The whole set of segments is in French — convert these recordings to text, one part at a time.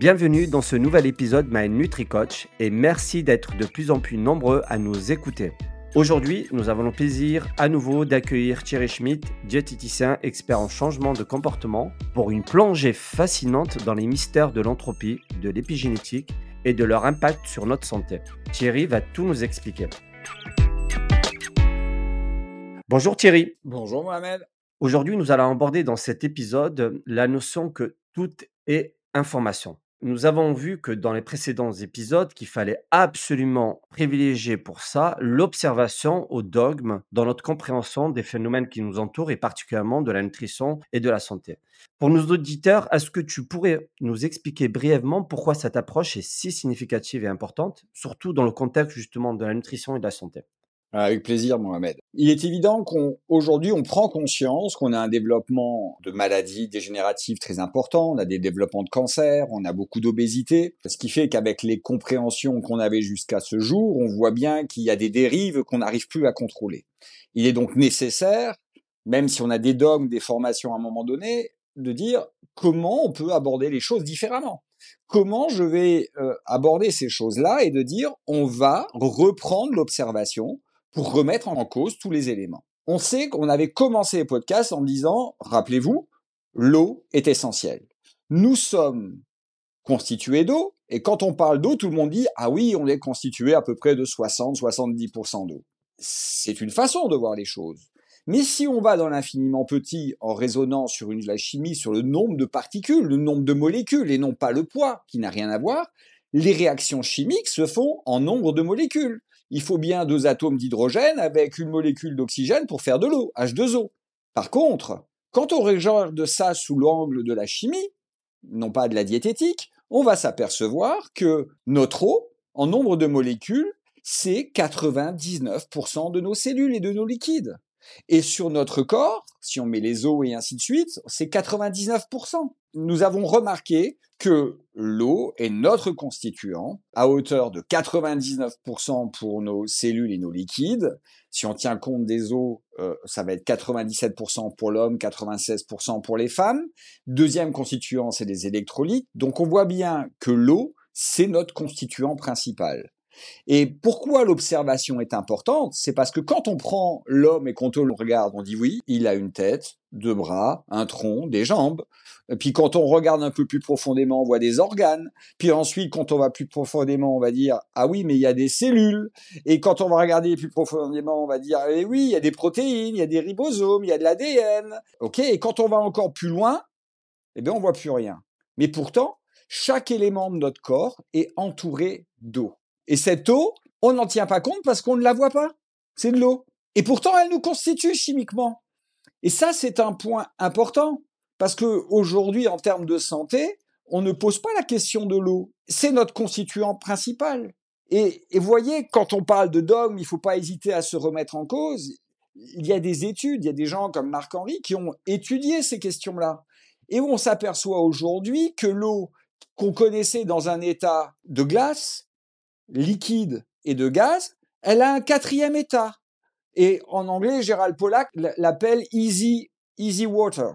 Bienvenue dans ce nouvel épisode My NutriCoach et merci d'être de plus en plus nombreux à nous écouter. Aujourd'hui, nous avons le plaisir à nouveau d'accueillir Thierry Schmidt, diététicien expert en changement de comportement, pour une plongée fascinante dans les mystères de l'entropie, de l'épigénétique et de leur impact sur notre santé. Thierry va tout nous expliquer. Bonjour Thierry. Bonjour Mohamed. Aujourd'hui, nous allons aborder dans cet épisode la notion que tout est information. Nous avons vu que dans les précédents épisodes qu'il fallait absolument privilégier pour ça l'observation au dogme dans notre compréhension des phénomènes qui nous entourent et particulièrement de la nutrition et de la santé. Pour nos auditeurs, est-ce que tu pourrais nous expliquer brièvement pourquoi cette approche est si significative et importante, surtout dans le contexte justement de la nutrition et de la santé? Avec plaisir, Mohamed. Il est évident qu'aujourd'hui, on, prend conscience qu'on a un développement de maladies dégénératives très important, on a des développements de cancer, on a beaucoup d'obésité, ce qui fait qu'avec les compréhensions qu'on avait jusqu'à ce jour, on voit bien qu'il y a des dérives qu'on n'arrive plus à contrôler. Il est donc nécessaire, même si on a des dogmes, des formations à un moment donné, de dire comment on peut aborder les choses différemment. Comment je vais euh, aborder ces choses-là et de dire on va reprendre l'observation, pour remettre en cause tous les éléments. On sait qu'on avait commencé les podcasts en disant, rappelez-vous, l'eau est essentielle. Nous sommes constitués d'eau, et quand on parle d'eau, tout le monde dit, ah oui, on est constitué à peu près de 60-70% d'eau. C'est une façon de voir les choses. Mais si on va dans l'infiniment petit en raisonnant sur la chimie, sur le nombre de particules, le nombre de molécules, et non pas le poids, qui n'a rien à voir, les réactions chimiques se font en nombre de molécules il faut bien deux atomes d'hydrogène avec une molécule d'oxygène pour faire de l'eau, H2O. Par contre, quand on regarde ça sous l'angle de la chimie, non pas de la diététique, on va s'apercevoir que notre eau, en nombre de molécules, c'est 99% de nos cellules et de nos liquides. Et sur notre corps, si on met les os et ainsi de suite, c'est 99%. Nous avons remarqué que l'eau est notre constituant à hauteur de 99% pour nos cellules et nos liquides. Si on tient compte des os, euh, ça va être 97% pour l'homme, 96% pour les femmes. Deuxième constituant, c'est les électrolytes. Donc on voit bien que l'eau, c'est notre constituant principal. Et pourquoi l'observation est importante? C'est parce que quand on prend l'homme et qu'on le regarde, on dit oui, il a une tête, deux bras, un tronc, des jambes. Puis quand on regarde un peu plus profondément, on voit des organes. Puis ensuite, quand on va plus profondément, on va dire ah oui, mais il y a des cellules. Et quand on va regarder plus profondément, on va dire eh oui, il y a des protéines, il y a des ribosomes, il y a de l'ADN. Ok. Et quand on va encore plus loin, eh bien on voit plus rien. Mais pourtant, chaque élément de notre corps est entouré d'eau. Et cette eau, on n'en tient pas compte parce qu'on ne la voit pas. C'est de l'eau. Et pourtant, elle nous constitue chimiquement. Et ça, c'est un point important. Parce que aujourd'hui, en termes de santé, on ne pose pas la question de l'eau. C'est notre constituant principal. Et, et voyez, quand on parle de dogme, il ne faut pas hésiter à se remettre en cause. Il y a des études, il y a des gens comme Marc-Henri qui ont étudié ces questions-là. Et on s'aperçoit aujourd'hui que l'eau qu'on connaissait dans un état de glace, liquide et de gaz, elle a un quatrième état. Et en anglais, Gérald Pollack l'appelle easy, easy water.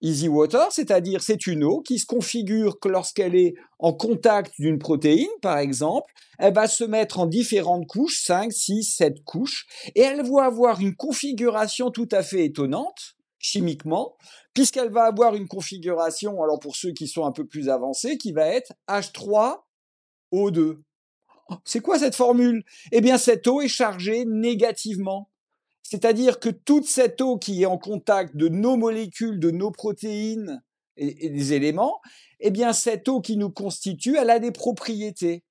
Easy water, c'est-à-dire c'est une eau qui se configure que lorsqu'elle est en contact d'une protéine, par exemple, elle va se mettre en différentes couches, 5, 6, 7 couches, et elle va avoir une configuration tout à fait étonnante, chimiquement, puisqu'elle va avoir une configuration, alors pour ceux qui sont un peu plus avancés, qui va être H3O2. C'est quoi cette formule? Eh bien, cette eau est chargée négativement. C'est-à-dire que toute cette eau qui est en contact de nos molécules, de nos protéines et, des éléments, eh bien, cette eau qui nous constitue, elle a des propriétés.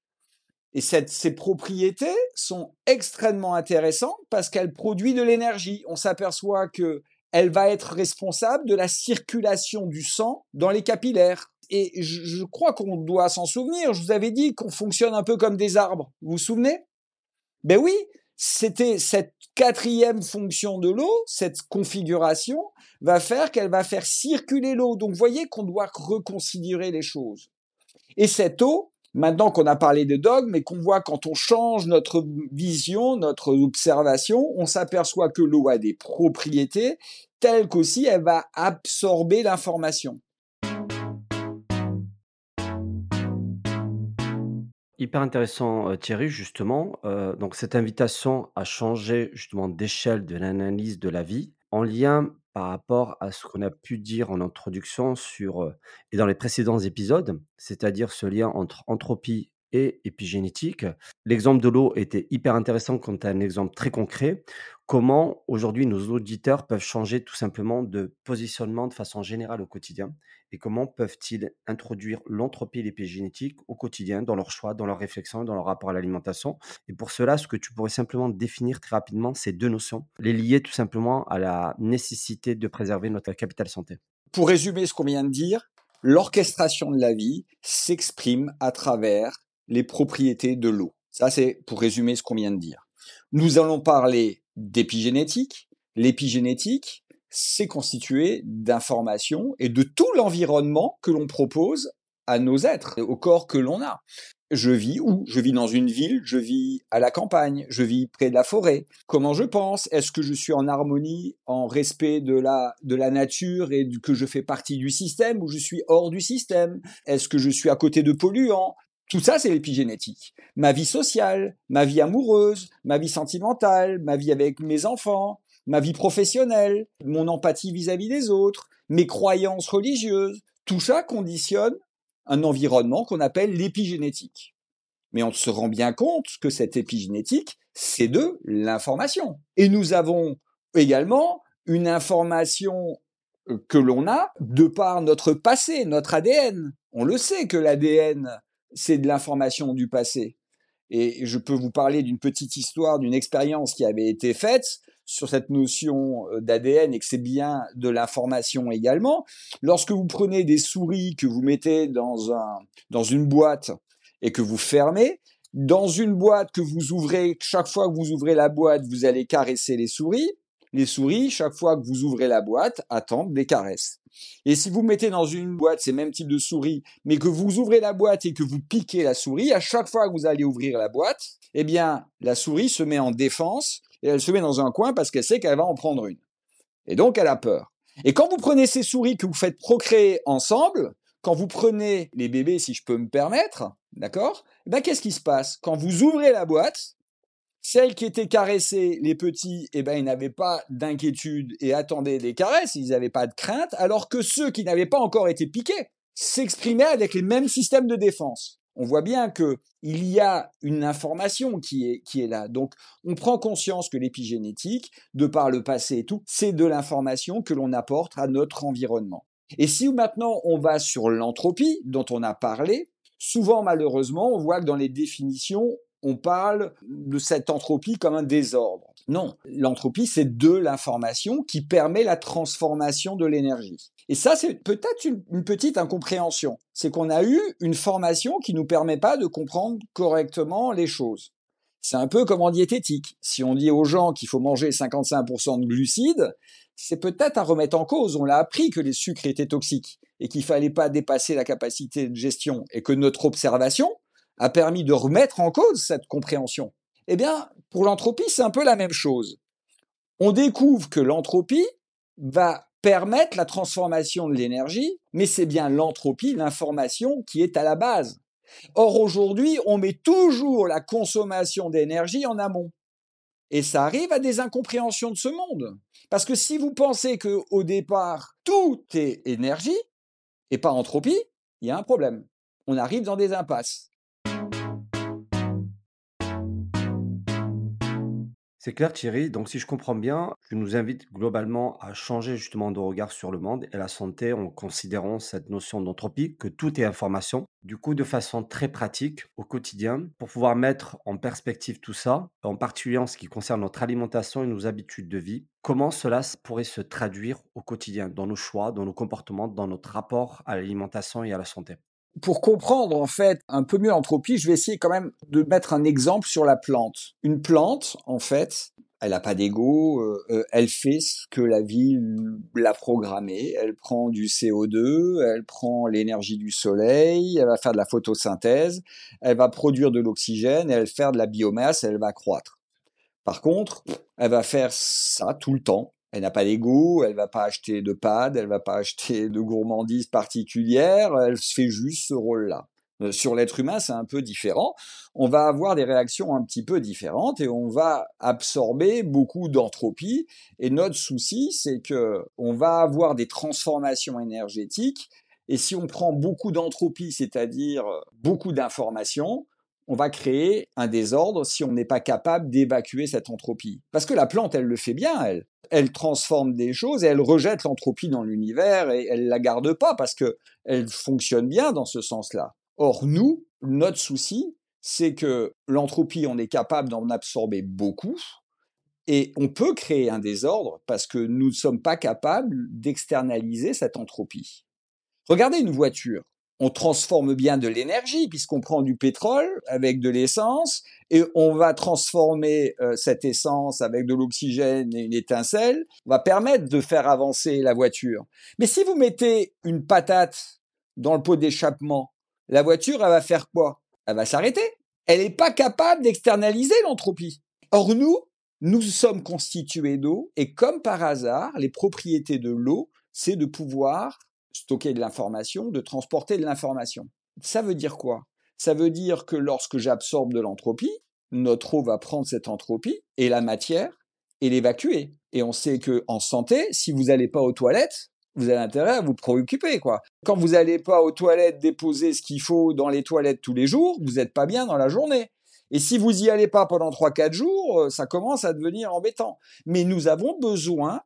Et ces propriétés sont extrêmement intéressantes parce qu'elle produit de l'énergie. On s'aperçoit que elle va être responsable de la circulation du sang dans les capillaires et je, crois qu'on doit s'en souvenir. Je vous avais dit qu'on fonctionne un peu comme des arbres. Vous vous souvenez? Ben oui, c'était cette quatrième fonction de l'eau, cette configuration, va faire qu'elle va faire circuler l'eau. Donc, vous voyez qu'on doit reconsidérer les choses. Et cette eau, maintenant qu'on a parlé de dogme et qu'on voit quand on change notre vision, notre observation, on s'aperçoit que l'eau a des propriétés telles qu'aussi elle va absorber l'information. Hyper intéressant, heu, Thierry, justement, heu, donc cette invitation à changer justement d'échelle de l'analyse de la vie, en lien par rapport à ce qu'on a pu dire en introduction sur, heu et dans les précédents épisodes, c'est-à-dire ce lien entre entropie et épigénétique. L'exemple de l'eau était hyper intéressant quand tu as un exemple très concret. Comment aujourd'hui nos auditeurs peuvent changer tout simplement de positionnement de façon générale au quotidien? Et comment peuvent-ils introduire l'entropie et l'épigénétique au quotidien, dans leurs choix, dans leurs réflexions, dans leur rapport à l'alimentation? Et pour cela, ce que tu pourrais simplement définir très rapidement, ces 2 notions, les lier tout simplement à la nécessité de préserver notre capital santé? Pour résumer ce qu'on vient de dire, l'orchestration de la vie s'exprime à travers les propriétés de l'eau. Ça, c'est pour résumer ce qu'on vient de dire. Nous allons parler d'épigénétique. L'épigénétique, c'est constitué d'informations et de tout l'environnement que l'on propose à nos êtres, au corps que l'on a. Je vis où? Je vis dans une ville, je vis à la campagne, je vis près de la forêt. Comment je pense? Est-ce que je suis en harmonie, en respect de la, de la nature et que je fais partie du système ou je suis hors du système? Est-ce que je suis à côté de polluants? Tout ça, c'est l'épigénétique. Ma vie sociale, ma vie amoureuse, ma vie sentimentale, ma vie avec mes enfants, ma vie professionnelle, mon empathie vis-à-vis des autres, mes croyances religieuses, tout ça conditionne un environnement qu'on appelle l'épigénétique. Mais on se rend bien compte que cette épigénétique, c'est de l'information. Et nous avons également une information euh, que l'on a de par notre passé, notre ADN. On le sait que l'ADN, c'est de l'information du passé. Et je peux vous parler d'une petite histoire, d'une expérience qui avait été faite sur cette notion euh, d'ADN et que c'est bien de l'information également. Lorsque vous prenez des souris que vous mettez dans un, dans une boîte et que vous fermez, dans une boîte que vous ouvrez, chaque fois que vous ouvrez la boîte, vous allez caresser les souris. Les souris, chaque fois que vous ouvrez la boîte, attendent des caresses. Et si vous mettez dans une boîte ces mêmes types de souris, mais que vous ouvrez la boîte et que vous piquez la souris, à chaque fois que vous allez ouvrir la boîte, eh bien, la souris se met en défense et elle se met dans un coin parce qu'elle sait qu'elle va en prendre une. Et donc, elle a peur. Et quand vous prenez ces souris que vous faites procréer ensemble, quand vous prenez les bébés, si je peux me permettre, d'accord eh ben, Qu'est-ce qui se passe? Quand vous ouvrez la boîte, celles qui étaient caressées, les petits, eh ben, ils n'avaient pas d'inquiétude et attendaient des caresses, ils n'avaient pas de crainte, alors que ceux qui n'avaient pas encore été piqués s'exprimaient avec les mêmes systèmes de défense. On voit bien que il y a une information qui est, qui est là. Donc, on prend conscience que l'épigénétique, de par le passé et tout, c'est de l'information que l'on apporte à notre environnement. Et si maintenant on va sur l'entropie dont on a parlé, souvent malheureusement, on voit que dans les définitions, on parle de cette entropie comme un désordre. Non, l'entropie, c'est de l'information qui permet la transformation de l'énergie. Et ça, c'est peut-être une, petite incompréhension. C'est qu'on a eu une formation qui nous permet pas de comprendre correctement les choses. C'est un peu comme en diététique. Si on dit aux gens qu'il faut manger 55% de glucides, c'est peut-être à remettre en cause. On l'a appris que les sucres étaient toxiques et qu'il fallait pas dépasser la capacité de gestion et que notre observation, a permis de remettre en cause cette compréhension. Eh bien, pour l'entropie, c'est un peu la même chose. On découvre que l'entropie va permettre la transformation de l'énergie, mais c'est bien l'entropie, l'information qui est à la base. Or, aujourd'hui, on met toujours la consommation d'énergie en amont. Et ça arrive à des incompréhensions de ce monde. Parce que si vous pensez que au départ, tout est énergie et pas entropie, il y a un problème. On arrive dans des impasses. C'est clair Thierry, donc si je comprends bien, tu nous invites globalement à changer justement de regard sur le monde et la santé en considérant cette notion d'entropie, que tout est information. Du coup, de façon très pratique au quotidien, pour pouvoir mettre en perspective tout ça, en particulier en ce qui concerne notre alimentation et nos habitudes de vie, comment cela pourrait se traduire au quotidien, dans nos choix, dans nos comportements, dans notre rapport à l'alimentation et à la santé? Pour comprendre en fait un peu mieux l'entropie, je vais essayer quand même de mettre un exemple sur la plante. Une plante, en fait, elle n'a pas d'ego, euh, euh, elle fait ce que la vie l'a programmé. Elle prend du CO2, elle prend l'énergie du soleil, elle va faire de la photosynthèse, elle va produire de l'oxygène, elle va faire de la biomasse, elle va croître. Par contre, elle va faire ça tout le temps. Elle n'a pas d'ego, elle va pas acheter de pad, elle va pas acheter de gourmandises particulières, elle fait juste ce rôle-là. Euh, sur l'être humain, c'est un peu différent. On va avoir des réactions un petit peu différentes et on va absorber beaucoup d'entropie. Et notre souci, c'est que on va avoir des transformations énergétiques. Et si on prend beaucoup d'entropie, c'est-à-dire beaucoup d'informations, on va créer un désordre si on n'est pas capable d'évacuer cette entropie. Parce que la plante, elle le fait bien, elle. Elle transforme des choses et elle rejette l'entropie dans l'univers et elle la garde pas parce que elle fonctionne bien dans ce sens-là. Or, nous, notre souci, c'est que l'entropie, on est capable d'en absorber beaucoup, et on peut créer un désordre parce que nous ne sommes pas capables d'externaliser cette entropie. Regardez une voiture. On transforme bien de l'énergie puisqu'on prend du pétrole avec de l'essence et on va transformer euh, cette essence avec de l'oxygène et une étincelle. On va permettre de faire avancer la voiture. Mais si vous mettez une patate dans le pot d'échappement la voiture, elle va faire quoi? Elle va s'arrêter. Elle n'est pas capable d'externaliser l'entropie. Or, nous, nous sommes constitués d'eau, et comme par hasard, les propriétés de l'eau, c'est de pouvoir stocker de l'information, de transporter de l'information. Ça veut dire quoi? Ça veut dire que lorsque j'absorbe de l'entropie, notre eau va prendre cette entropie et la matière et l'évacuer. Et on sait que en santé, si vous n'allez pas aux toilettes, vous avez intérêt à vous préoccuper, quoi. Quand vous n'allez pas aux toilettes déposer ce qu'il faut dans les toilettes tous les jours, vous n'êtes pas bien dans la journée. Et si vous y allez pas pendant 3-4 jours, euh, ça commence à devenir embêtant. Mais nous avons besoin,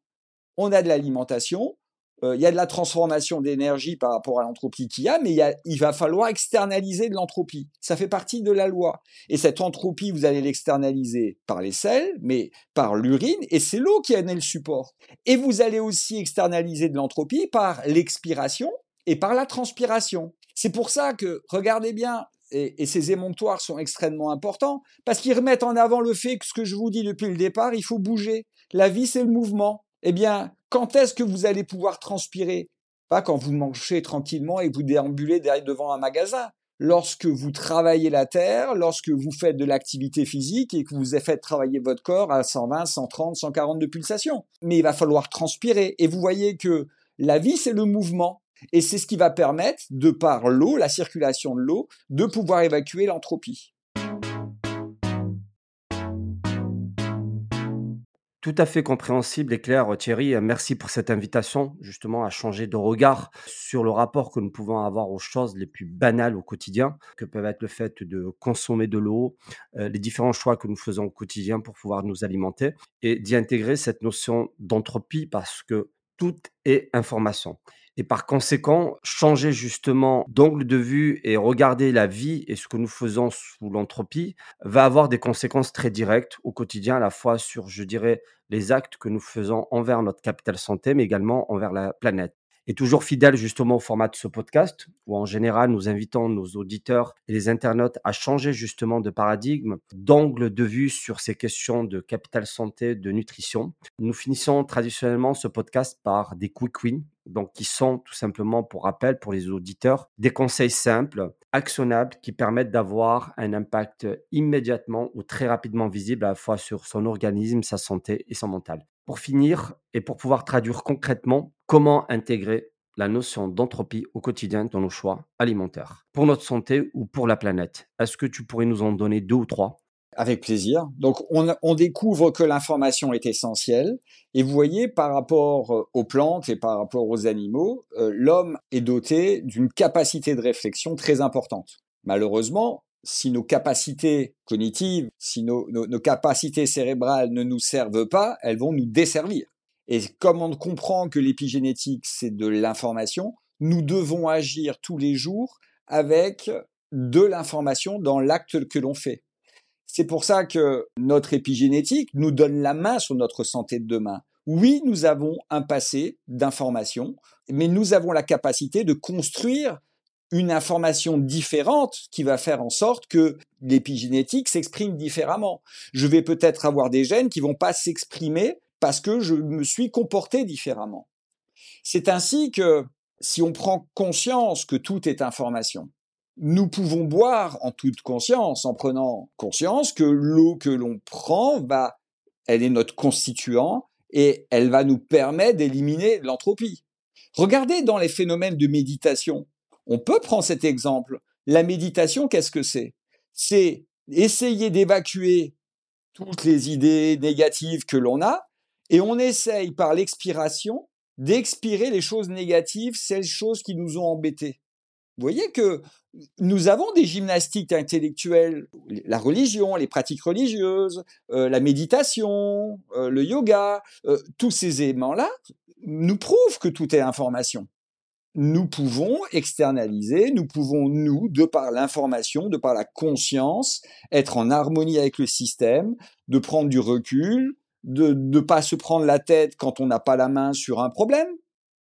on a de l'alimentation, euh, il y a de la transformation d'énergie par rapport à l'entropie qu'il y a, mais il, il va falloir externaliser de l'entropie. Ça fait partie de la loi. Et cette entropie, vous allez l'externaliser par les sels, mais par l'urine, et c'est l'eau qui en est le support. Et vous allez aussi externaliser de l'entropie par l'expiration et par la transpiration. C'est pour ça que, regardez bien, et, et, ces émonctoires sont extrêmement importants, parce qu'ils remettent en avant le fait que ce que je vous dis depuis le départ, il faut bouger. La vie, c'est le mouvement. Eh bien, quand est-ce que vous allez pouvoir transpirer? Pas quand vous mangez tranquillement et vous déambulez derrière devant un magasin. Lorsque vous travaillez la terre, lorsque vous faites de l'activité physique et que vous faites travailler votre corps à 120, 130, 140 de pulsations. Mais il va falloir transpirer. Et vous voyez que la vie, c'est le mouvement. Et c'est ce qui va permettre, de par l'eau, la circulation de l'eau, de pouvoir évacuer l'entropie. Tout à fait compréhensible et clair, Thierry. Merci pour cette invitation, justement, à changer de regard sur le rapport que nous pouvons avoir aux choses les plus banales au quotidien, que peuvent être le fait de consommer de l'eau, euh, les différents choix que nous faisons au quotidien pour pouvoir nous alimenter, et d'y intégrer cette notion d'entropie parce que tout est information et par conséquent, changer justement d'angle de vue et regarder la vie et ce que nous faisons sous l'entropie va avoir des conséquences très directes au quotidien, à la fois sur, je dirais, les actes que nous faisons envers notre capital santé, mais également envers la planète. Et toujours fidèle justement au format de ce podcast, où en général nous invitons nos auditeurs et les internautes à changer justement de paradigme, d'angle de vue sur ces questions de capital santé, de nutrition. Nous finissons traditionnellement ce podcast par des quick wins, donc qui sont tout simplement, pour rappel, pour les auditeurs, des conseils simples, actionnables, qui permettent d'avoir un impact immédiatement ou très rapidement visible à la fois sur son organisme, sa santé et son mental. Pour finir, et pour pouvoir traduire concrètement comment intégrer la notion d'entropie au quotidien dans nos choix alimentaires, pour notre santé ou pour la planète? Est-ce que tu pourrais nous en donner deux ou trois? Avec plaisir. Donc, on, découvre que l'information est essentielle. Et vous voyez, par rapport euh, aux plantes et par rapport aux animaux, euh, l'homme est doté d'une capacité de réflexion très importante. Malheureusement, si nos capacités cognitives, si nos, nos capacités cérébrales ne nous servent pas, elles vont nous desservir. Et comme on comprend que l'épigénétique, c'est de l'information, nous devons agir tous les jours avec de l'information dans l'acte que l'on fait. C'est pour ça que notre épigénétique nous donne la main sur notre santé de demain. Oui, nous avons un passé d'information, mais nous avons la capacité de construire une information différente qui va faire en sorte que l'épigénétique s'exprime différemment. Je vais peut-être avoir des gènes qui vont pas s'exprimer parce que je me suis comporté différemment. C'est ainsi que si on prend conscience que tout est information, nous pouvons boire en toute conscience, en prenant conscience que l'eau que l'on prend va, elle est notre constituant et elle va nous permettre d'éliminer l'entropie. Regardez dans les phénomènes de méditation. On peut prendre cet exemple. La méditation, qu'est-ce que c'est? C'est essayer d'évacuer toutes les idées négatives que l'on a et on essaye par l'expiration d'expirer les choses négatives, ces choses qui nous ont embêtés. Vous voyez que nous avons des gymnastiques intellectuelles, la religion, les pratiques religieuses, euh, la méditation, euh, le yoga, euh, tous ces éléments-là nous prouvent que tout est information. Nous pouvons externaliser, nous pouvons, nous, de par l'information, de par la conscience, être en harmonie avec le système, de prendre du recul, de ne pas se prendre la tête quand on n'a pas la main sur un problème,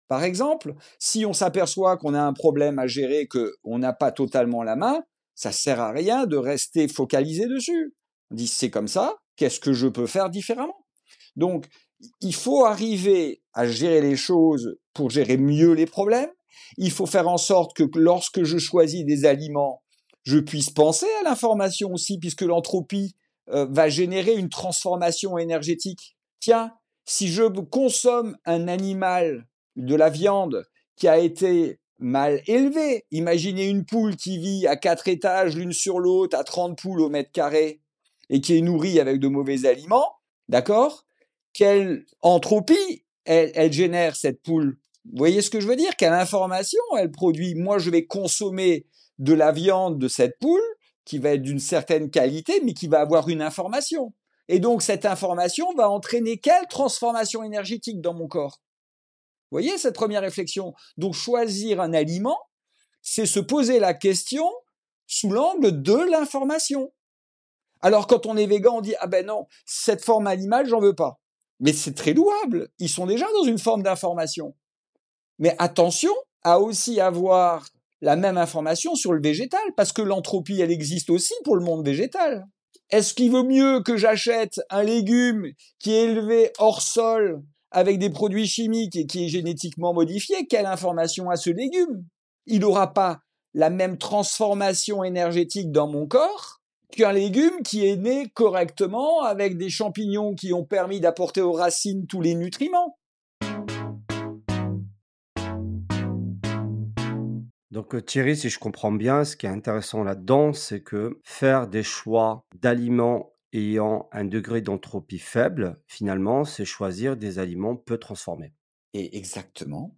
par exemple, si on s'aperçoit qu'on a un problème à gérer, qu'on n'a pas totalement la main, ça sert à rien de rester focalisé dessus. On dit c'est comme ça, qu'est-ce que je peux faire différemment? Donc, il faut arriver à gérer les choses pour gérer mieux les problèmes. Il faut faire en sorte que lorsque je choisis des aliments, je puisse penser à l'information aussi, puisque l'entropie euh, va générer une transformation énergétique. Tiens, si je consomme un animal de la viande qui a été mal élevée. Imaginez une poule qui vit à quatre étages l'une sur l'autre, à 30 poules au mètre carré, et qui est nourrie avec de mauvais aliments, d'accord? Quelle entropie elle, génère cette poule? Vous voyez ce que je veux dire? Quelle information elle produit? Moi, je vais consommer de la viande de cette poule qui va être d'une certaine qualité, mais qui va avoir une information. Et donc, cette information va entraîner quelle transformation énergétique dans mon corps? Voyez cette première réflexion? Donc choisir un aliment, c'est se poser la question sous l'angle de l'information. Alors quand on est végan, on dit ah ben non, cette forme animale, j'en veux pas. Mais c'est très louable, ils sont déjà dans une forme d'information. Mais attention à aussi avoir la même information sur le végétal, parce que l'entropie, elle existe aussi pour le monde végétal. Est-ce qu'il vaut mieux que j'achète un légume qui est élevé hors sol avec des produits chimiques et qui est génétiquement modifié, quelle information a ce légume? Il n'aura pas la même transformation énergétique dans mon corps qu'un légume qui est né correctement avec des champignons qui ont permis d'apporter aux racines tous les nutriments. Donc euh, Thierry, si je comprends bien, ce qui est intéressant là-dedans, c'est que faire des choix d'aliments ayant un degré d'entropie faible, finalement, c'est choisir des aliments peu transformés. Et exactement.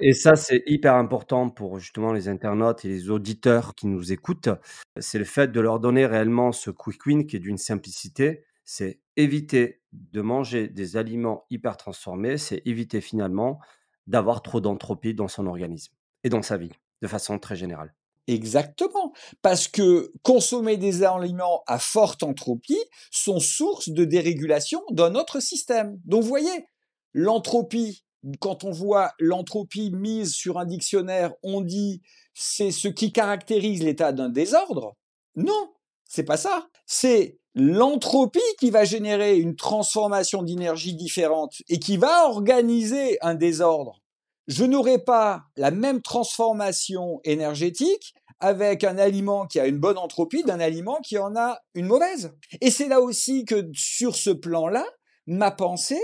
Et ça, c'est hyper important pour justement les internautes et les auditeurs qui nous écoutent. C'est le fait de leur donner réellement ce quick win qui est d'une simplicité. C'est éviter de manger des aliments hyper transformés. C'est éviter finalement d'avoir trop d'entropie dans son organisme et dans sa vie, de façon très générale. Exactement, parce que consommer des aliments à forte entropie sont source de dérégulation dans notre système. Donc vous voyez, l'entropie, quand on voit l'entropie mise sur un dictionnaire, on dit c'est ce qui caractérise l'état d'un désordre. Non, c'est pas ça. C'est l'entropie qui va générer une transformation d'énergie différente et qui va organiser un désordre je n'aurai pas la même transformation énergétique avec un aliment qui a une bonne entropie d'un aliment qui en a une mauvaise. Et c'est là aussi que sur ce plan-là, ma pensée,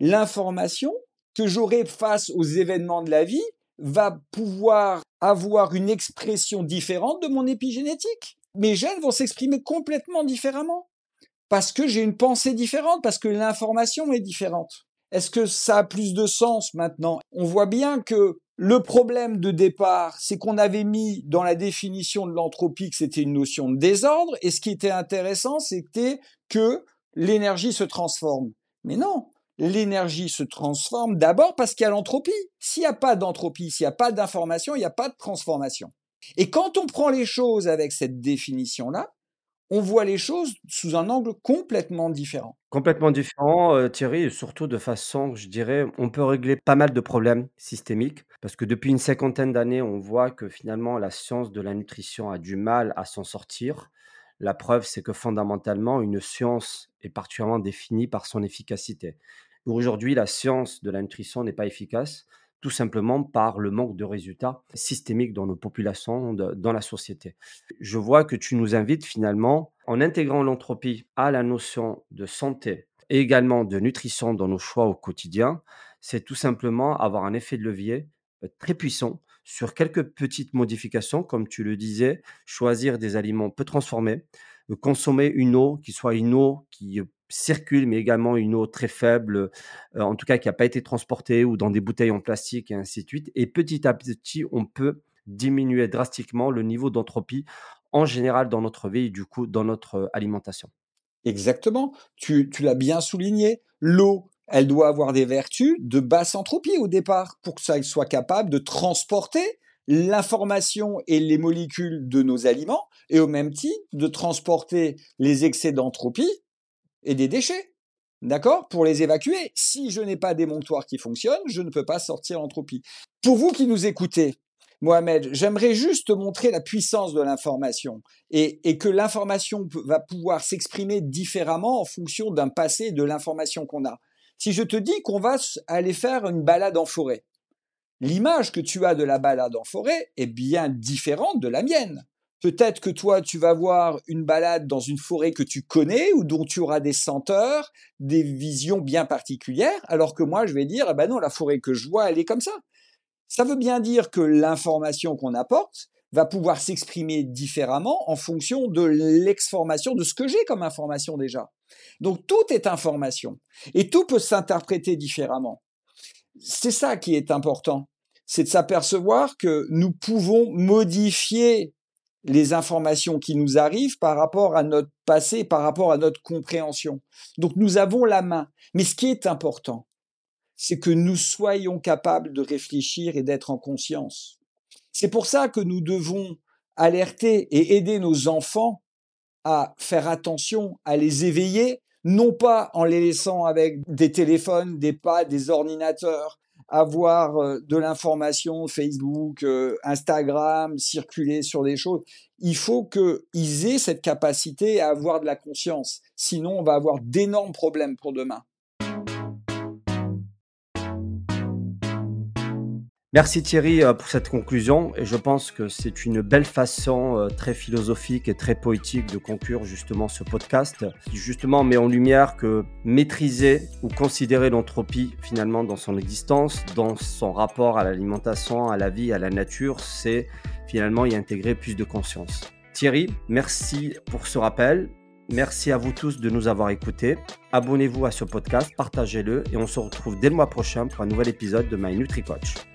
l'information que j'aurai face aux événements de la vie va pouvoir avoir une expression différente de mon épigénétique. Mes gènes vont s'exprimer complètement différemment parce que j'ai une pensée différente, parce que l'information est différente. Est-ce que ça a plus de sens maintenant? On voit bien que le problème de départ, c'est qu'on avait mis dans la définition de l'entropie que c'était une notion de désordre, et ce qui était intéressant, c'était que l'énergie se transforme. Mais non, l'énergie se transforme d'abord parce qu'il y a l'entropie. S'il n'y a pas d'entropie, s'il n'y a pas d'information, il n'y a pas de transformation. Et quand on prend les choses avec cette définition-là, on voit les choses sous un angle complètement différent. Complètement différent, euh, Thierry, et surtout de façon, je dirais, on peut régler pas mal de problèmes systémiques, parce que depuis une cinquantaine d'années, on voit que finalement la science de la nutrition a du mal à s'en sortir. La preuve, c'est que fondamentalement, une science est particulièrement définie par son efficacité. Aujourd'hui, la science de la nutrition n'est pas efficace tout simplement par le manque de résultats systémiques dans nos populations, dans la société. Je vois que tu nous invites finalement, en intégrant l'entropie à la notion de santé et également de nutrition dans nos choix au quotidien, c'est tout simplement avoir un effet de levier euh, très puissant sur quelques petites modifications, comme tu le disais, choisir des aliments peu transformés, consommer une eau qui soit une eau qui euh, circule, mais également une eau très faible, en tout cas qui n'a pas été transportée ou dans des bouteilles en plastique et ainsi de suite. Et petit à petit, on peut diminuer drastiquement le niveau d'entropie en général dans notre vie du coup dans notre alimentation. Exactement, tu, tu l'as bien souligné. L'eau, elle doit avoir des vertus de basse entropie au départ pour que ça soit capable de transporter l'information et les molécules de nos aliments et au même titre de transporter les excès d'entropie et des déchets. D'accord Pour les évacuer. Si je n'ai pas d'émonctoire qui fonctionne, je ne peux pas sortir l'entropie. Pour vous qui nous écoutez, Mohamed, j'aimerais juste te montrer la puissance de l'information et, que l'information va pouvoir s'exprimer différemment en fonction d'un passé de l'information qu'on a. Si je te dis qu'on va aller faire une balade en forêt, l'image que tu as de la balade en forêt est bien différente de la mienne. Peut-être que toi, tu vas voir une balade dans une forêt que tu connais ou dont tu auras des senteurs, des visions bien particulières, alors que moi, je vais dire, ah ben non, la forêt que je vois, elle est comme ça. Ça veut bien dire que l'information qu'on apporte va pouvoir s'exprimer différemment en fonction de l'exformation, de ce que j'ai comme information déjà. Donc tout est information et tout peut s'interpréter différemment. C'est ça qui est important, c'est de s'apercevoir que nous pouvons modifier les informations qui nous arrivent par rapport à notre passé, par rapport à notre compréhension. Donc nous avons la main. Mais ce qui est important, c'est que nous soyons capables de réfléchir et d'être en conscience. C'est pour ça que nous devons alerter et aider nos enfants à faire attention, à les éveiller, non pas en les laissant avec des téléphones, des pads, des ordinateurs, avoir euh, de l'information, Facebook, euh, Instagram, circuler sur des choses. Il faut qu'ils aient cette capacité à avoir de la conscience. Sinon, on va avoir d'énormes problèmes pour demain. Merci Thierry euh, pour cette conclusion et je pense que c'est une belle façon euh, très philosophique et très poétique de conclure justement ce podcast qui justement met en lumière que maîtriser ou considérer l'entropie finalement dans son existence, dans son rapport à l'alimentation, à la vie, à la nature, c'est finalement y intégrer plus de conscience. Thierry, merci pour ce rappel. Merci à vous tous de nous avoir écoutés. Abonnez-vous à ce podcast, partagez-le et on se retrouve dès le mois prochain pour un nouvel épisode de My NutriCoach.